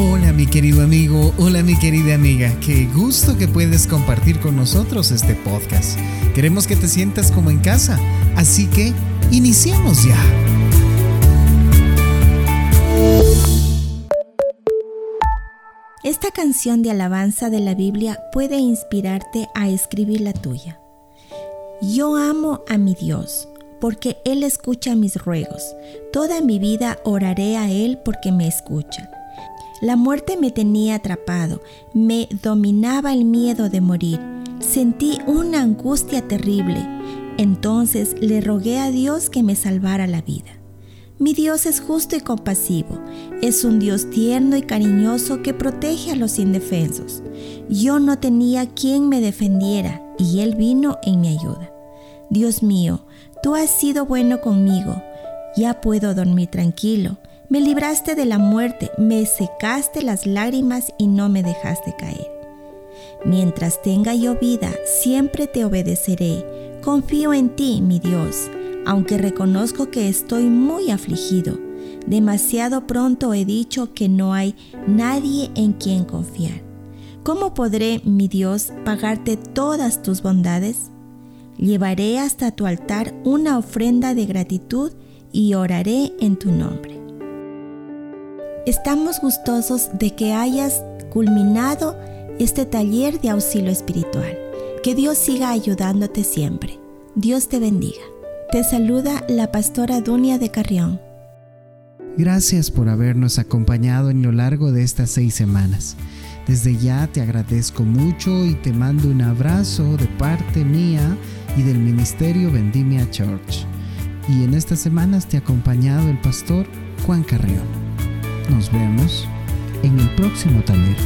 Hola mi querido amigo, hola mi querida amiga, qué gusto que puedes compartir con nosotros este podcast. Queremos que te sientas como en casa, así que iniciemos ya. Esta canción de alabanza de la Biblia puede inspirarte a escribir la tuya. Yo amo a mi Dios porque Él escucha mis ruegos. Toda mi vida oraré a Él porque me escucha. La muerte me tenía atrapado, me dominaba el miedo de morir. Sentí una angustia terrible. Entonces le rogué a Dios que me salvara la vida. Mi Dios es justo y compasivo. Es un Dios tierno y cariñoso que protege a los indefensos. Yo no tenía quien me defendiera y Él vino en mi ayuda. Dios mío, tú has sido bueno conmigo. Ya puedo dormir tranquilo. Me libraste de la muerte, me secaste las lágrimas y no me dejaste caer. Mientras tenga yo vida, siempre te obedeceré. Confío en ti, mi Dios, aunque reconozco que estoy muy afligido. Demasiado pronto he dicho que no hay nadie en quien confiar. ¿Cómo podré, mi Dios, pagarte todas tus bondades? Llevaré hasta tu altar una ofrenda de gratitud y oraré en tu nombre. Estamos gustosos de que hayas culminado este taller de auxilio espiritual. Que Dios siga ayudándote siempre. Dios te bendiga. Te saluda la pastora Dunia de Carrión. Gracias por habernos acompañado en lo largo de estas seis semanas. Desde ya te agradezco mucho y te mando un abrazo de parte mía y del Ministerio Vendimia Church. Y en estas semanas te ha acompañado el pastor Juan Carrión nos vemos en el próximo taller.